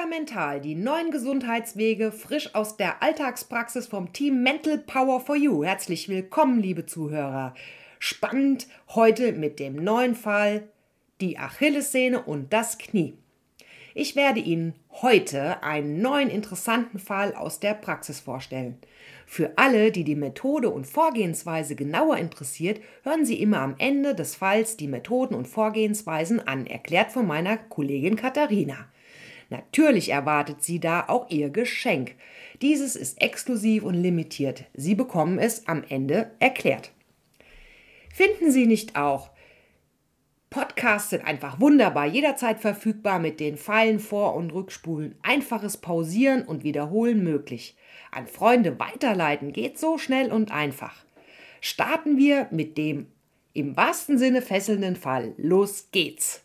Yoga Mental, die neuen Gesundheitswege, frisch aus der Alltagspraxis vom Team Mental Power for You. Herzlich willkommen, liebe Zuhörer. Spannend heute mit dem neuen Fall die Achillessehne und das Knie. Ich werde Ihnen heute einen neuen interessanten Fall aus der Praxis vorstellen. Für alle, die die Methode und Vorgehensweise genauer interessiert, hören Sie immer am Ende des Falls die Methoden und Vorgehensweisen an, erklärt von meiner Kollegin Katharina. Natürlich erwartet Sie da auch Ihr Geschenk. Dieses ist exklusiv und limitiert. Sie bekommen es am Ende erklärt. Finden Sie nicht auch? Podcasts sind einfach wunderbar, jederzeit verfügbar mit den Pfeilen vor- und rückspulen. Einfaches Pausieren und Wiederholen möglich. An Freunde weiterleiten geht so schnell und einfach. Starten wir mit dem im wahrsten Sinne fesselnden Fall. Los geht's.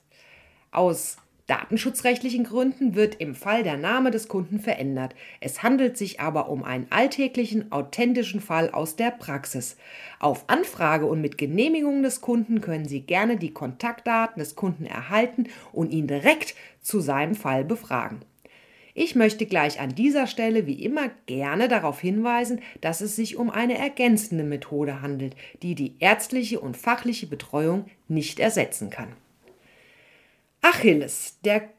Aus datenschutzrechtlichen Gründen wird im Fall der Name des Kunden verändert. Es handelt sich aber um einen alltäglichen, authentischen Fall aus der Praxis. Auf Anfrage und mit Genehmigung des Kunden können Sie gerne die Kontaktdaten des Kunden erhalten und ihn direkt zu seinem Fall befragen. Ich möchte gleich an dieser Stelle wie immer gerne darauf hinweisen, dass es sich um eine ergänzende Methode handelt, die die ärztliche und fachliche Betreuung nicht ersetzen kann. Achilles, der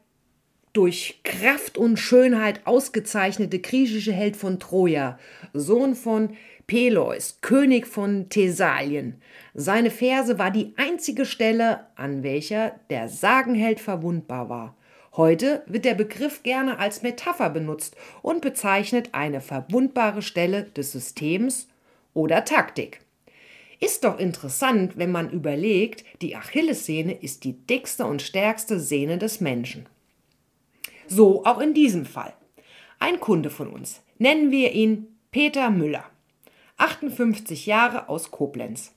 durch Kraft und Schönheit ausgezeichnete griechische Held von Troja, Sohn von Peleus, König von Thessalien. Seine Ferse war die einzige Stelle, an welcher der Sagenheld verwundbar war. Heute wird der Begriff gerne als Metapher benutzt und bezeichnet eine verwundbare Stelle des Systems oder Taktik. Ist doch interessant, wenn man überlegt, die Achillessehne ist die dickste und stärkste Sehne des Menschen. So auch in diesem Fall. Ein Kunde von uns, nennen wir ihn Peter Müller, 58 Jahre aus Koblenz.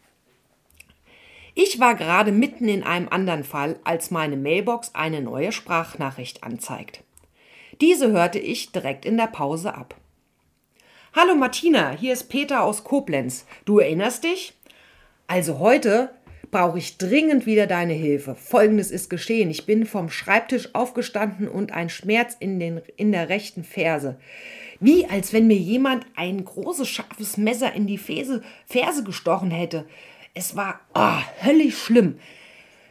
Ich war gerade mitten in einem anderen Fall, als meine Mailbox eine neue Sprachnachricht anzeigt. Diese hörte ich direkt in der Pause ab. Hallo Martina, hier ist Peter aus Koblenz. Du erinnerst dich? Also heute brauche ich dringend wieder deine Hilfe. Folgendes ist geschehen. Ich bin vom Schreibtisch aufgestanden und ein Schmerz in, den, in der rechten Ferse. Wie als wenn mir jemand ein großes, scharfes Messer in die Ferse, Ferse gestochen hätte. Es war oh, höllisch schlimm.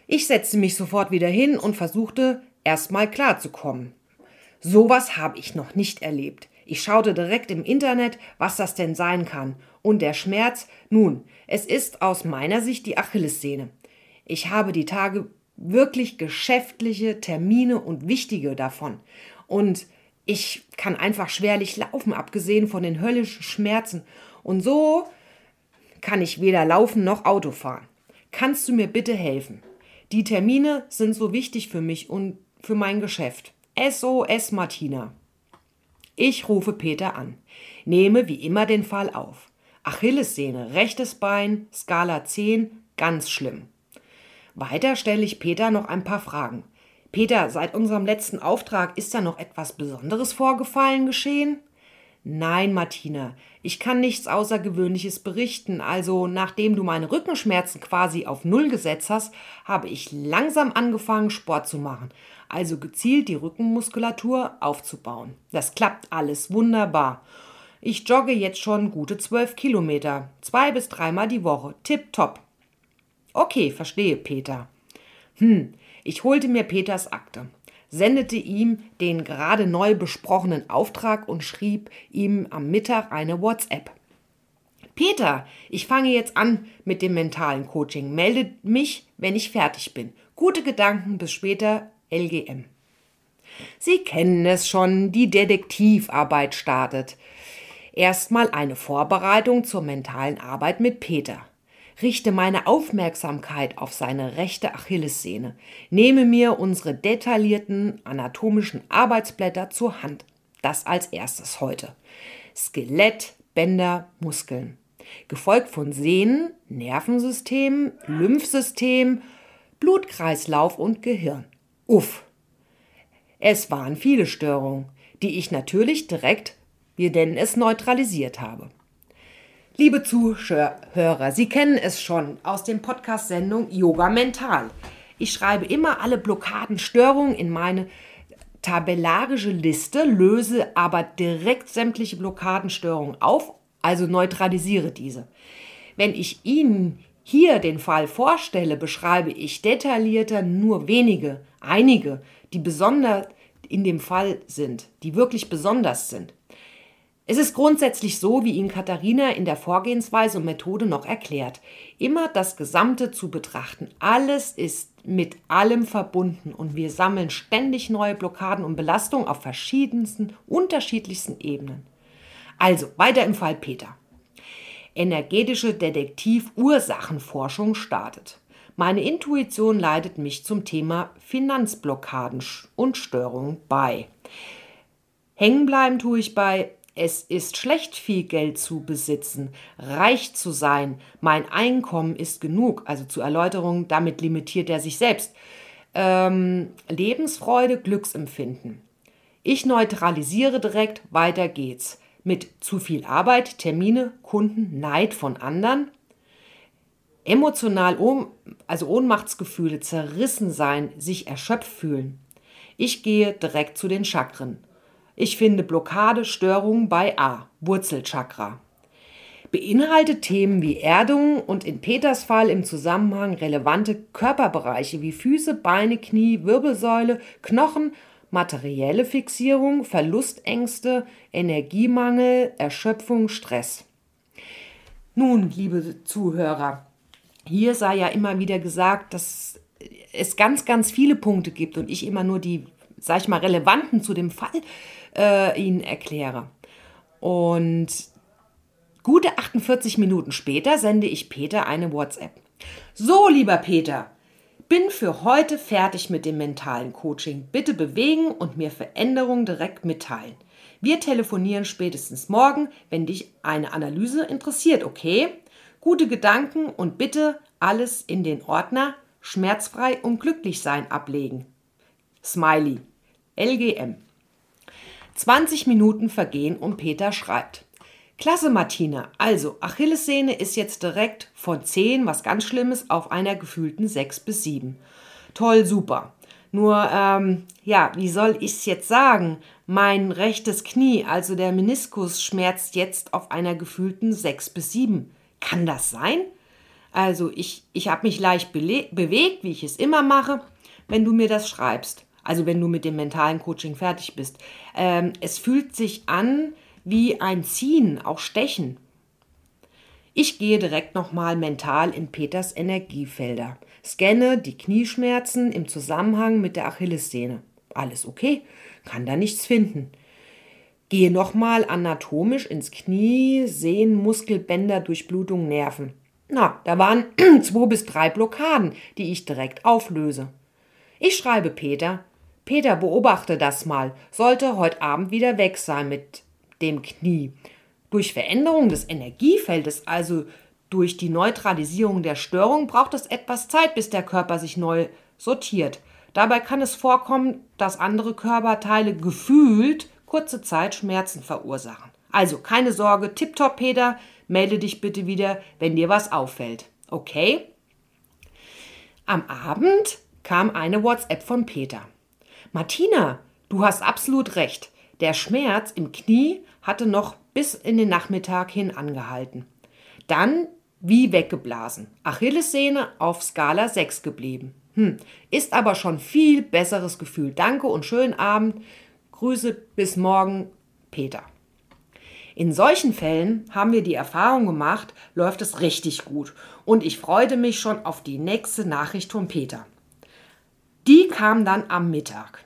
Ich setzte mich sofort wieder hin und versuchte, erstmal klarzukommen. Sowas habe ich noch nicht erlebt. Ich schaute direkt im Internet, was das denn sein kann. Und der Schmerz, nun, es ist aus meiner Sicht die Achillessehne. Ich habe die Tage wirklich geschäftliche Termine und wichtige davon. Und ich kann einfach schwerlich laufen, abgesehen von den höllischen Schmerzen. Und so kann ich weder laufen noch Auto fahren. Kannst du mir bitte helfen? Die Termine sind so wichtig für mich und für mein Geschäft. SOS Martina. Ich rufe Peter an, nehme wie immer den Fall auf. Achillessehne, rechtes Bein, Skala 10, ganz schlimm. Weiter stelle ich Peter noch ein paar Fragen. Peter, seit unserem letzten Auftrag ist da noch etwas Besonderes vorgefallen geschehen? Nein, Martina, ich kann nichts Außergewöhnliches berichten. Also, nachdem du meine Rückenschmerzen quasi auf Null gesetzt hast, habe ich langsam angefangen, Sport zu machen. Also gezielt die Rückenmuskulatur aufzubauen. Das klappt alles wunderbar. Ich jogge jetzt schon gute zwölf Kilometer, zwei bis dreimal die Woche. Tipp topp. Okay, verstehe, Peter. Hm, ich holte mir Peters Akte, sendete ihm den gerade neu besprochenen Auftrag und schrieb ihm am Mittag eine WhatsApp. Peter, ich fange jetzt an mit dem mentalen Coaching. Melde mich, wenn ich fertig bin. Gute Gedanken, bis später, LGM. Sie kennen es schon, die Detektivarbeit startet. Erstmal eine Vorbereitung zur mentalen Arbeit mit Peter. Richte meine Aufmerksamkeit auf seine rechte Achillessehne. Nehme mir unsere detaillierten anatomischen Arbeitsblätter zur Hand. Das als erstes heute. Skelett, Bänder, Muskeln. Gefolgt von Sehnen, Nervensystem, Lymphsystem, Blutkreislauf und Gehirn. Uff. Es waren viele Störungen, die ich natürlich direkt wir denn es neutralisiert habe. Liebe Zuhörer, Sie kennen es schon aus dem Podcast-Sendung Yoga Mental. Ich schreibe immer alle Blockaden, Störungen in meine tabellarische Liste, löse aber direkt sämtliche Blockadenstörungen auf, also neutralisiere diese. Wenn ich Ihnen hier den Fall vorstelle, beschreibe ich detaillierter nur wenige, einige, die besonders in dem Fall sind, die wirklich besonders sind. Es ist grundsätzlich so, wie Ihnen Katharina in der Vorgehensweise und Methode noch erklärt, immer das Gesamte zu betrachten. Alles ist mit allem verbunden und wir sammeln ständig neue Blockaden und Belastungen auf verschiedensten, unterschiedlichsten Ebenen. Also weiter im Fall Peter. Energetische Detektiv-Ursachenforschung startet. Meine Intuition leitet mich zum Thema Finanzblockaden und Störungen bei. Hängen bleiben tue ich bei es ist schlecht, viel Geld zu besitzen, reich zu sein, mein Einkommen ist genug. Also zur Erläuterung, damit limitiert er sich selbst. Ähm, Lebensfreude, Glücksempfinden. Ich neutralisiere direkt, weiter geht's. Mit zu viel Arbeit, Termine, Kunden, Neid von anderen. Emotional, also Ohnmachtsgefühle, zerrissen sein, sich erschöpft fühlen. Ich gehe direkt zu den Chakren. Ich finde Blockade, Störungen bei A, Wurzelchakra. Beinhaltet Themen wie Erdung und in Peters Fall im Zusammenhang relevante Körperbereiche wie Füße, Beine, Knie, Wirbelsäule, Knochen, materielle Fixierung, Verlustängste, Energiemangel, Erschöpfung, Stress. Nun, liebe Zuhörer, hier sei ja immer wieder gesagt, dass es ganz, ganz viele Punkte gibt und ich immer nur die, sag ich mal, relevanten zu dem Fall äh, Ihnen erkläre. Und gute 48 Minuten später sende ich Peter eine WhatsApp. So, lieber Peter, bin für heute fertig mit dem mentalen Coaching. Bitte bewegen und mir Veränderungen direkt mitteilen. Wir telefonieren spätestens morgen, wenn dich eine Analyse interessiert, okay? Gute Gedanken und bitte alles in den Ordner schmerzfrei und glücklich sein ablegen. Smiley. LGM. 20 Minuten vergehen und Peter schreibt. Klasse, Martina. Also, Achillessehne ist jetzt direkt von 10, was ganz Schlimmes, auf einer gefühlten 6 bis 7. Toll, super. Nur, ähm, ja, wie soll ich's jetzt sagen? Mein rechtes Knie, also der Meniskus, schmerzt jetzt auf einer gefühlten 6 bis 7. Kann das sein? Also, ich, ich habe mich leicht bewegt, wie ich es immer mache, wenn du mir das schreibst. Also wenn du mit dem mentalen Coaching fertig bist. Ähm, es fühlt sich an wie ein Ziehen, auch Stechen. Ich gehe direkt nochmal mental in Peters Energiefelder. Scanne die Knieschmerzen im Zusammenhang mit der Achillessehne. Alles okay, kann da nichts finden. Gehe nochmal anatomisch ins Knie, Sehen, Muskelbänder, Durchblutung, Nerven. Na, da waren zwei bis drei Blockaden, die ich direkt auflöse. Ich schreibe Peter, Peter, beobachte das mal. Sollte heute Abend wieder weg sein mit dem Knie. Durch Veränderung des Energiefeldes, also durch die Neutralisierung der Störung, braucht es etwas Zeit, bis der Körper sich neu sortiert. Dabei kann es vorkommen, dass andere Körperteile gefühlt kurze Zeit Schmerzen verursachen. Also keine Sorge, tipptopp Peter, melde dich bitte wieder, wenn dir was auffällt. Okay? Am Abend kam eine WhatsApp von Peter. Martina, du hast absolut recht. Der Schmerz im Knie hatte noch bis in den Nachmittag hin angehalten. Dann wie weggeblasen. Achillessehne auf Skala 6 geblieben. Hm, ist aber schon viel besseres Gefühl. Danke und schönen Abend. Grüße bis morgen, Peter. In solchen Fällen haben wir die Erfahrung gemacht, läuft es richtig gut. Und ich freute mich schon auf die nächste Nachricht von Peter. Die kam dann am Mittag.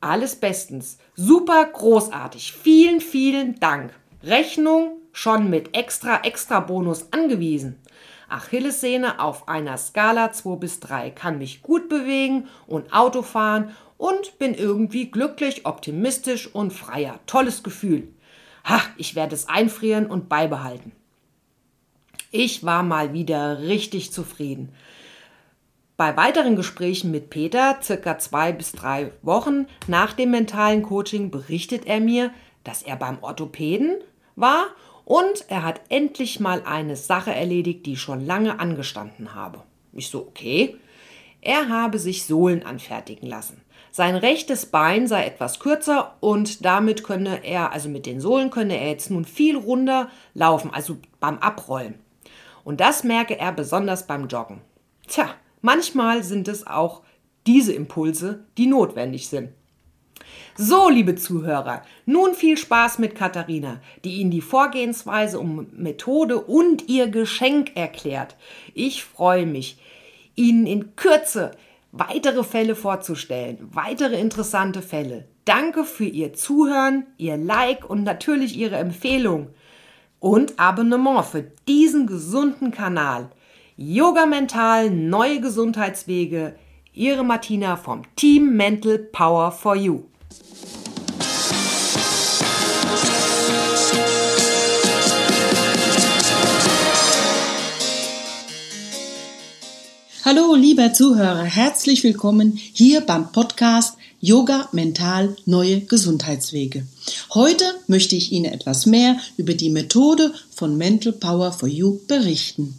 Alles bestens. Super großartig. Vielen, vielen Dank. Rechnung schon mit extra, extra Bonus angewiesen. Achillessehne auf einer Skala 2 bis 3. Kann mich gut bewegen und Auto fahren und bin irgendwie glücklich, optimistisch und freier. Tolles Gefühl. Ha, ich werde es einfrieren und beibehalten. Ich war mal wieder richtig zufrieden. Bei weiteren Gesprächen mit Peter, circa zwei bis drei Wochen nach dem mentalen Coaching, berichtet er mir, dass er beim Orthopäden war und er hat endlich mal eine Sache erledigt, die schon lange angestanden habe. Ich so, okay. Er habe sich Sohlen anfertigen lassen. Sein rechtes Bein sei etwas kürzer und damit könne er, also mit den Sohlen könne er jetzt nun viel runder laufen, also beim Abrollen. Und das merke er besonders beim Joggen. Tja, manchmal sind es auch diese Impulse, die notwendig sind. So, liebe Zuhörer, nun viel Spaß mit Katharina, die Ihnen die Vorgehensweise um Methode und ihr Geschenk erklärt. Ich freue mich, Ihnen in Kürze weitere Fälle vorzustellen, weitere interessante Fälle. Danke für Ihr Zuhören, Ihr Like und natürlich Ihre Empfehlung und Abonnement für diesen gesunden Kanal. Yoga Mental, neue Gesundheitswege. Ihre Martina vom Team Mental Power for You. Hallo, lieber Zuhörer, herzlich willkommen hier beim Podcast Yoga Mental Neue Gesundheitswege. Heute möchte ich Ihnen etwas mehr über die Methode von Mental Power for You berichten.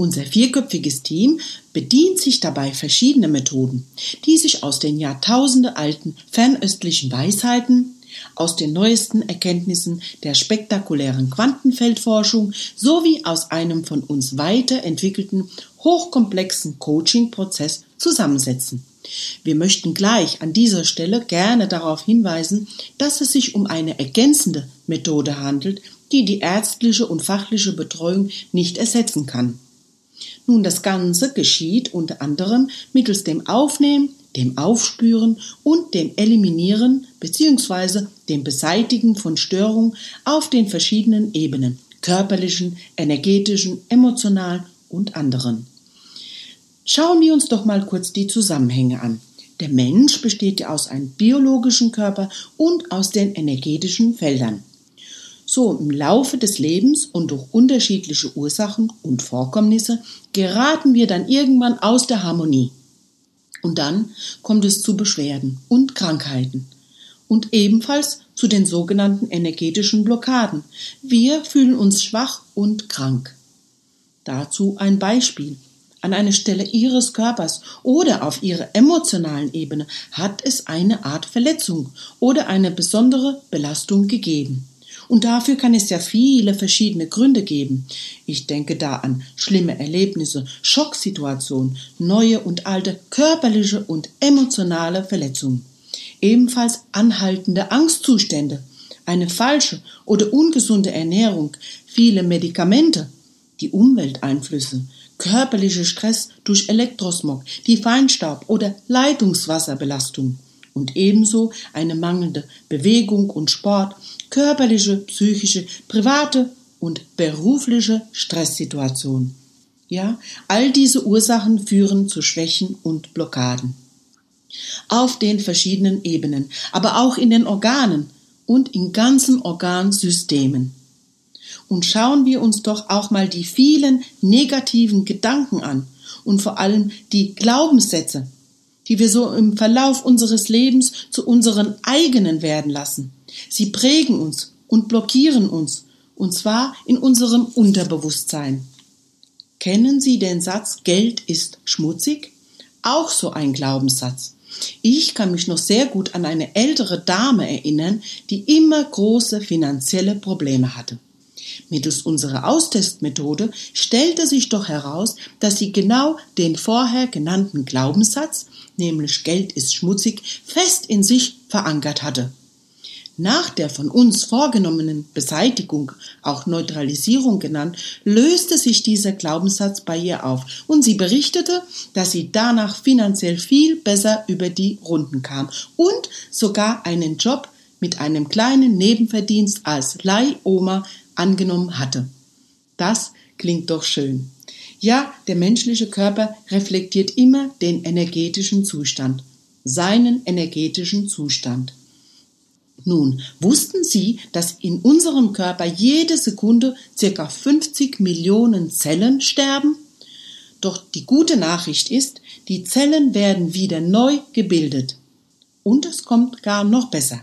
Unser vierköpfiges Team bedient sich dabei verschiedener Methoden, die sich aus den Jahrtausende alten fernöstlichen Weisheiten, aus den neuesten Erkenntnissen der spektakulären Quantenfeldforschung sowie aus einem von uns weiterentwickelten hochkomplexen Coaching-Prozess zusammensetzen. Wir möchten gleich an dieser Stelle gerne darauf hinweisen, dass es sich um eine ergänzende Methode handelt, die die ärztliche und fachliche Betreuung nicht ersetzen kann. Nun, das Ganze geschieht unter anderem mittels dem Aufnehmen, dem Aufspüren und dem Eliminieren bzw. dem Beseitigen von Störungen auf den verschiedenen Ebenen körperlichen, energetischen, emotionalen und anderen. Schauen wir uns doch mal kurz die Zusammenhänge an. Der Mensch besteht ja aus einem biologischen Körper und aus den energetischen Feldern. So im Laufe des Lebens und durch unterschiedliche Ursachen und Vorkommnisse geraten wir dann irgendwann aus der Harmonie. Und dann kommt es zu Beschwerden und Krankheiten und ebenfalls zu den sogenannten energetischen Blockaden. Wir fühlen uns schwach und krank. Dazu ein Beispiel. An einer Stelle Ihres Körpers oder auf Ihrer emotionalen Ebene hat es eine Art Verletzung oder eine besondere Belastung gegeben. Und dafür kann es ja viele verschiedene Gründe geben. Ich denke da an schlimme Erlebnisse, Schocksituationen, neue und alte körperliche und emotionale Verletzungen. Ebenfalls anhaltende Angstzustände, eine falsche oder ungesunde Ernährung, viele Medikamente, die Umwelteinflüsse, körperlicher Stress durch Elektrosmog, die Feinstaub oder Leitungswasserbelastung und ebenso eine mangelnde Bewegung und Sport, körperliche, psychische, private und berufliche Stresssituation. Ja, all diese Ursachen führen zu Schwächen und Blockaden. Auf den verschiedenen Ebenen, aber auch in den Organen und in ganzen Organsystemen. Und schauen wir uns doch auch mal die vielen negativen Gedanken an und vor allem die Glaubenssätze, die wir so im Verlauf unseres Lebens zu unseren eigenen werden lassen. Sie prägen uns und blockieren uns, und zwar in unserem Unterbewusstsein. Kennen Sie den Satz Geld ist schmutzig? Auch so ein Glaubenssatz. Ich kann mich noch sehr gut an eine ältere Dame erinnern, die immer große finanzielle Probleme hatte. Mittels unserer Austestmethode stellte sich doch heraus, dass sie genau den vorher genannten Glaubenssatz, nämlich Geld ist schmutzig, fest in sich verankert hatte. Nach der von uns vorgenommenen Beseitigung, auch Neutralisierung genannt, löste sich dieser Glaubenssatz bei ihr auf und sie berichtete, dass sie danach finanziell viel besser über die Runden kam und sogar einen Job mit einem kleinen Nebenverdienst als Leihoma angenommen hatte. Das klingt doch schön. Ja, der menschliche Körper reflektiert immer den energetischen Zustand, seinen energetischen Zustand. Nun, wussten Sie, dass in unserem Körper jede Sekunde circa 50 Millionen Zellen sterben? Doch die gute Nachricht ist, die Zellen werden wieder neu gebildet. Und es kommt gar noch besser.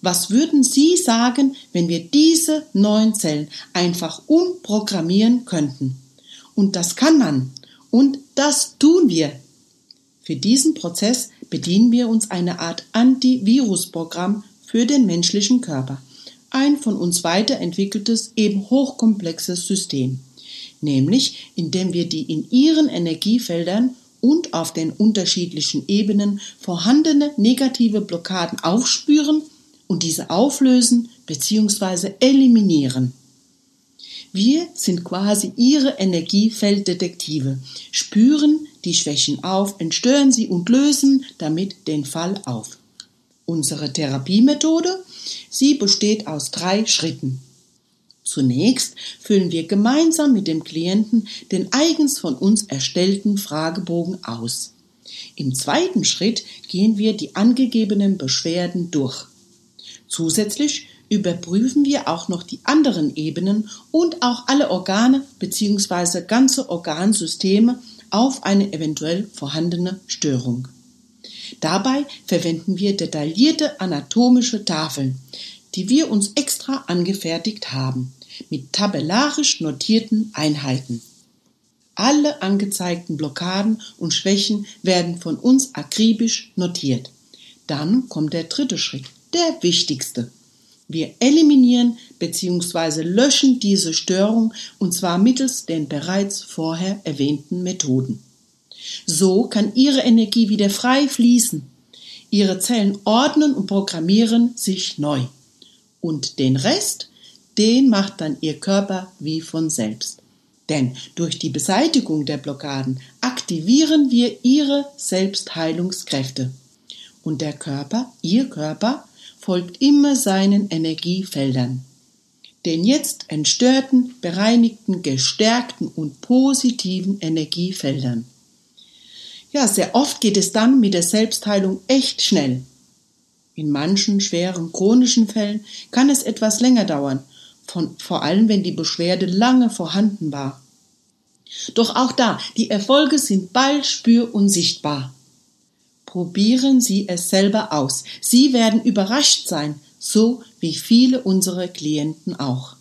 Was würden Sie sagen, wenn wir diese neuen Zellen einfach umprogrammieren könnten? Und das kann man. Und das tun wir. Für diesen Prozess bedienen wir uns einer Art Antivirusprogramm für den menschlichen Körper. Ein von uns weiterentwickeltes, eben hochkomplexes System. Nämlich, indem wir die in ihren Energiefeldern und auf den unterschiedlichen Ebenen vorhandene negative Blockaden aufspüren und diese auflösen bzw. eliminieren. Wir sind quasi ihre Energiefelddetektive, spüren die Schwächen auf, entstören sie und lösen damit den Fall auf. Unsere Therapiemethode, sie besteht aus drei Schritten. Zunächst füllen wir gemeinsam mit dem Klienten den eigens von uns erstellten Fragebogen aus. Im zweiten Schritt gehen wir die angegebenen Beschwerden durch. Zusätzlich überprüfen wir auch noch die anderen Ebenen und auch alle Organe bzw. ganze Organsysteme auf eine eventuell vorhandene Störung. Dabei verwenden wir detaillierte anatomische Tafeln, die wir uns extra angefertigt haben mit tabellarisch notierten Einheiten. Alle angezeigten Blockaden und Schwächen werden von uns akribisch notiert. Dann kommt der dritte Schritt, der wichtigste. Wir eliminieren bzw. löschen diese Störung und zwar mittels den bereits vorher erwähnten Methoden. So kann Ihre Energie wieder frei fließen. Ihre Zellen ordnen und programmieren sich neu. Und den Rest den macht dann ihr Körper wie von selbst. Denn durch die Beseitigung der Blockaden aktivieren wir ihre Selbstheilungskräfte. Und der Körper, ihr Körper, folgt immer seinen Energiefeldern. Den jetzt entstörten, bereinigten, gestärkten und positiven Energiefeldern. Ja, sehr oft geht es dann mit der Selbstheilung echt schnell. In manchen schweren chronischen Fällen kann es etwas länger dauern von, vor allem wenn die Beschwerde lange vorhanden war. Doch auch da, die Erfolge sind bald spür- und sichtbar. Probieren Sie es selber aus. Sie werden überrascht sein, so wie viele unserer Klienten auch.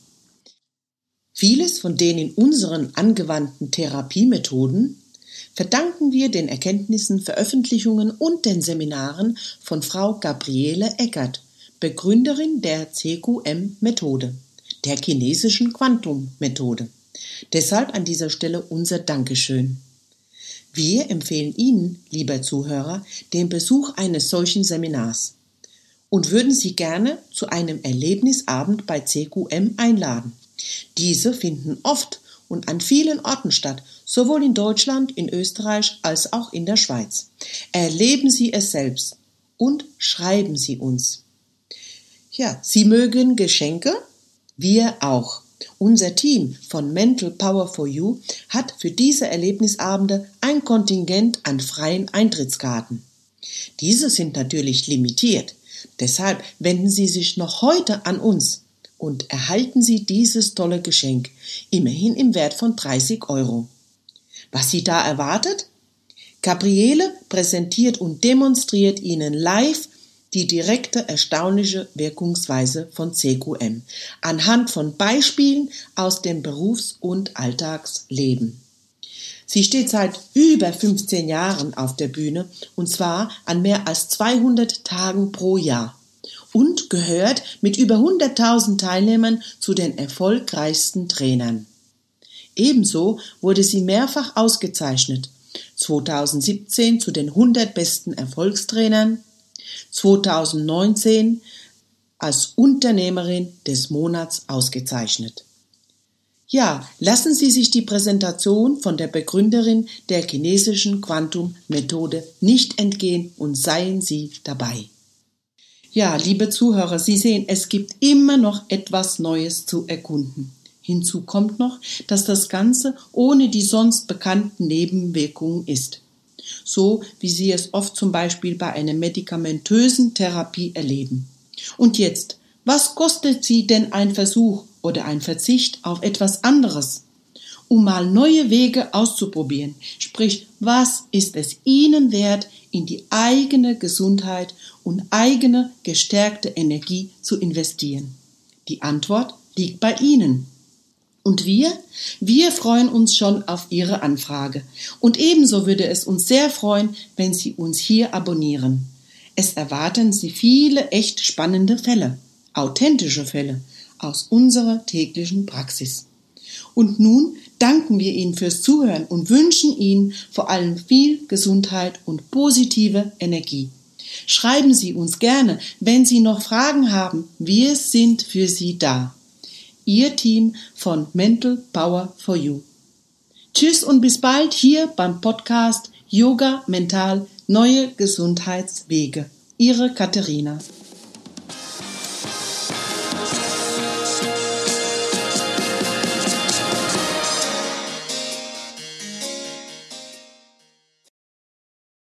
Vieles von den in unseren angewandten Therapiemethoden verdanken wir den Erkenntnissen, Veröffentlichungen und den Seminaren von Frau Gabriele Eckert, Begründerin der CQM-Methode der chinesischen Quantum-Methode. Deshalb an dieser Stelle unser Dankeschön. Wir empfehlen Ihnen, lieber Zuhörer, den Besuch eines solchen Seminars und würden Sie gerne zu einem Erlebnisabend bei CQM einladen. Diese finden oft und an vielen Orten statt, sowohl in Deutschland, in Österreich als auch in der Schweiz. Erleben Sie es selbst und schreiben Sie uns. Ja, Sie mögen Geschenke wir auch. Unser Team von Mental Power for You hat für diese Erlebnisabende ein Kontingent an freien Eintrittskarten. Diese sind natürlich limitiert. Deshalb wenden Sie sich noch heute an uns und erhalten Sie dieses tolle Geschenk, immerhin im Wert von 30 Euro. Was Sie da erwartet? Gabriele präsentiert und demonstriert Ihnen live die direkte erstaunliche Wirkungsweise von CQM anhand von Beispielen aus dem Berufs- und Alltagsleben. Sie steht seit über 15 Jahren auf der Bühne und zwar an mehr als 200 Tagen pro Jahr und gehört mit über 100.000 Teilnehmern zu den erfolgreichsten Trainern. Ebenso wurde sie mehrfach ausgezeichnet. 2017 zu den 100 besten Erfolgstrainern, 2019 als Unternehmerin des Monats ausgezeichnet. Ja, lassen Sie sich die Präsentation von der Begründerin der chinesischen Quantum-Methode nicht entgehen und seien Sie dabei. Ja, liebe Zuhörer, Sie sehen, es gibt immer noch etwas Neues zu erkunden. Hinzu kommt noch, dass das Ganze ohne die sonst bekannten Nebenwirkungen ist so wie Sie es oft zum Beispiel bei einer medikamentösen Therapie erleben. Und jetzt, was kostet Sie denn ein Versuch oder ein Verzicht auf etwas anderes? Um mal neue Wege auszuprobieren, sprich, was ist es Ihnen wert, in die eigene Gesundheit und eigene gestärkte Energie zu investieren? Die Antwort liegt bei Ihnen. Und wir? Wir freuen uns schon auf Ihre Anfrage. Und ebenso würde es uns sehr freuen, wenn Sie uns hier abonnieren. Es erwarten Sie viele echt spannende Fälle, authentische Fälle aus unserer täglichen Praxis. Und nun danken wir Ihnen fürs Zuhören und wünschen Ihnen vor allem viel Gesundheit und positive Energie. Schreiben Sie uns gerne, wenn Sie noch Fragen haben. Wir sind für Sie da. Ihr Team von Mental Power for You. Tschüss und bis bald hier beim Podcast Yoga Mental Neue Gesundheitswege. Ihre Katharina.